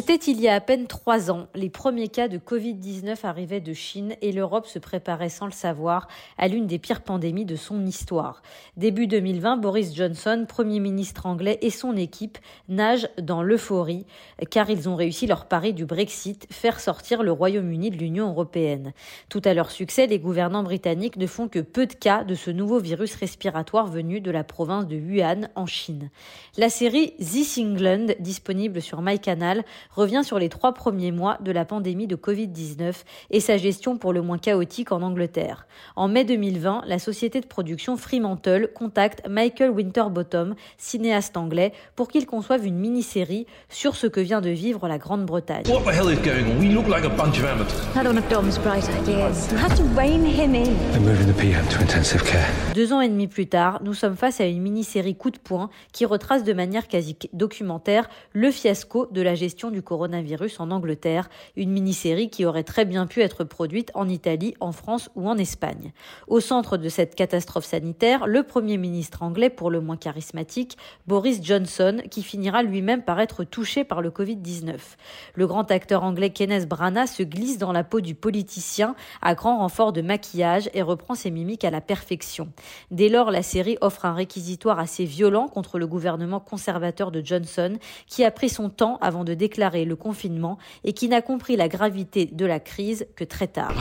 C'était il y a à peine trois ans. Les premiers cas de Covid-19 arrivaient de Chine et l'Europe se préparait sans le savoir à l'une des pires pandémies de son histoire. Début 2020, Boris Johnson, Premier ministre anglais, et son équipe nagent dans l'euphorie car ils ont réussi leur pari du Brexit, faire sortir le Royaume-Uni de l'Union européenne. Tout à leur succès, les gouvernants britanniques ne font que peu de cas de ce nouveau virus respiratoire venu de la province de Wuhan en Chine. La série This England, disponible sur MyCanal, revient sur les trois premiers mois de la pandémie de Covid-19 et sa gestion pour le moins chaotique en Angleterre. En mai 2020, la société de production Fremantle contacte Michael Winterbottom, cinéaste anglais, pour qu'il conçoive une mini-série sur ce que vient de vivre la Grande-Bretagne. Deux ans et demi plus tard, nous sommes face à une mini-série coup de poing qui retrace de manière quasi documentaire le fiasco de la gestion du coronavirus en Angleterre, une mini-série qui aurait très bien pu être produite en Italie, en France ou en Espagne. Au centre de cette catastrophe sanitaire, le Premier ministre anglais, pour le moins charismatique, Boris Johnson, qui finira lui-même par être touché par le Covid-19. Le grand acteur anglais Kenneth Branagh se glisse dans la peau du politicien à grand renfort de maquillage et reprend ses mimiques à la perfection. Dès lors, la série offre un réquisitoire assez violent contre le gouvernement conservateur de Johnson, qui a pris son temps avant de déclarer le confinement et qui n'a compris la gravité de la crise que très tard.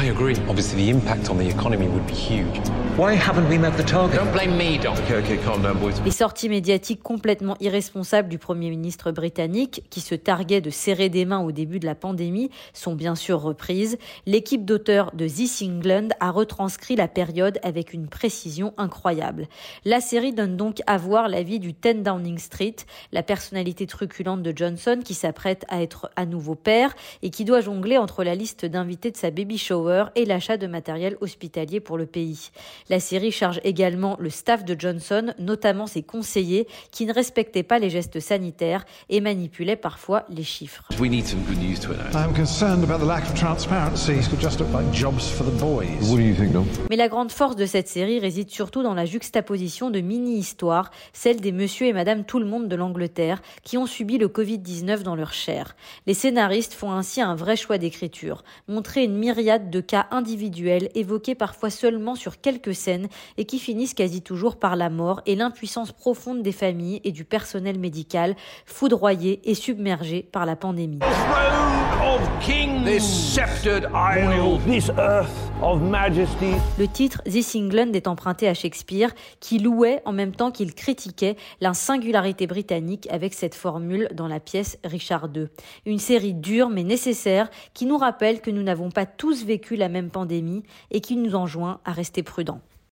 Les sorties médiatiques complètement irresponsables du Premier ministre britannique, qui se targuait de serrer des mains au début de la pandémie, sont bien sûr reprises. L'équipe d'auteurs de This England a retranscrit la période avec une précision incroyable. La série donne donc à voir la vie du 10 Downing Street, la personnalité truculente de Johnson qui s'apprête à être à nouveau père et qui doit jongler entre la liste d'invités de sa baby shower et l'achat de matériel hospitalier pour le pays. La série charge également le staff de Johnson, notamment ses conseillers, qui ne respectaient pas les gestes sanitaires et manipulaient parfois les chiffres. Mais la grande force de cette série réside surtout dans la juxtaposition de mini-histoires, celle des monsieur et madame tout le monde de l'Angleterre, qui ont subi le Covid-19 dans leur chair. Les scénaristes font ainsi un vrai choix d'écriture, montrer une myriade de cas individuels évoqués parfois seulement sur quelques scènes et qui finissent quasi toujours par la mort et l'impuissance profonde des familles et du personnel médical, foudroyés et submergés par la pandémie. Le titre This England est emprunté à Shakespeare, qui louait en même temps qu'il critiquait la singularité britannique avec cette formule dans la pièce Richard II. Une série dure mais nécessaire qui nous rappelle que nous n'avons pas tous vécu la même pandémie et qui nous enjoint à rester prudents.